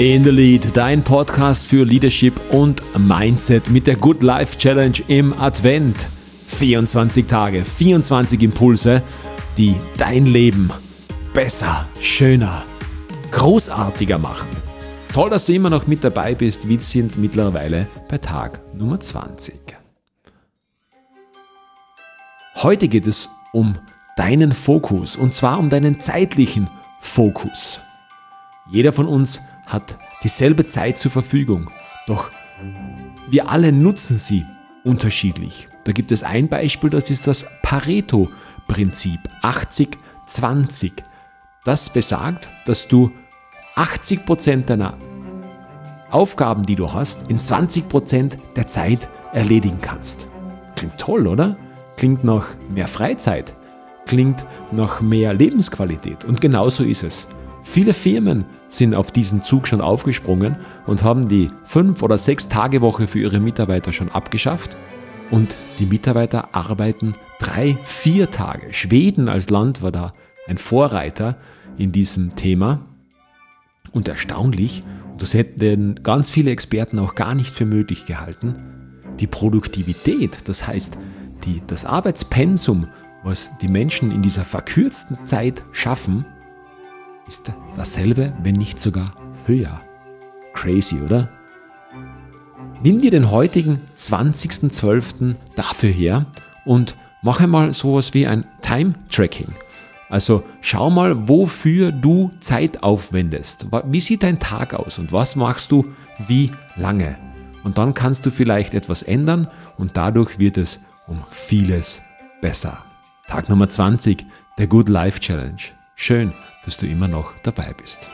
In the Lead, dein Podcast für Leadership und Mindset mit der Good Life Challenge im Advent. 24 Tage, 24 Impulse, die dein Leben besser, schöner, großartiger machen. Toll, dass du immer noch mit dabei bist. Wir sind mittlerweile bei Tag Nummer 20. Heute geht es um deinen Fokus und zwar um deinen zeitlichen Fokus. Jeder von uns hat dieselbe Zeit zur Verfügung, doch wir alle nutzen sie unterschiedlich. Da gibt es ein Beispiel, das ist das Pareto-Prinzip 80-20. Das besagt, dass du 80% deiner Aufgaben, die du hast, in 20% der Zeit erledigen kannst. Klingt toll, oder? Klingt nach mehr Freizeit, klingt nach mehr Lebensqualität. Und genauso ist es. Viele Firmen sind auf diesen Zug schon aufgesprungen und haben die 5 oder 6 Tage Woche für ihre Mitarbeiter schon abgeschafft und die Mitarbeiter arbeiten 3, 4 Tage. Schweden als Land war da ein Vorreiter in diesem Thema und erstaunlich, das hätten ganz viele Experten auch gar nicht für möglich gehalten, die Produktivität, das heißt die, das Arbeitspensum, was die Menschen in dieser verkürzten Zeit schaffen, ist dasselbe, wenn nicht sogar höher. Crazy, oder? Nimm dir den heutigen 20.12. dafür her und mach einmal sowas wie ein Time-Tracking. Also schau mal, wofür du Zeit aufwendest. Wie sieht dein Tag aus und was machst du wie lange? Und dann kannst du vielleicht etwas ändern und dadurch wird es um vieles besser. Tag Nummer 20 der Good Life Challenge. Schön, dass du immer noch dabei bist.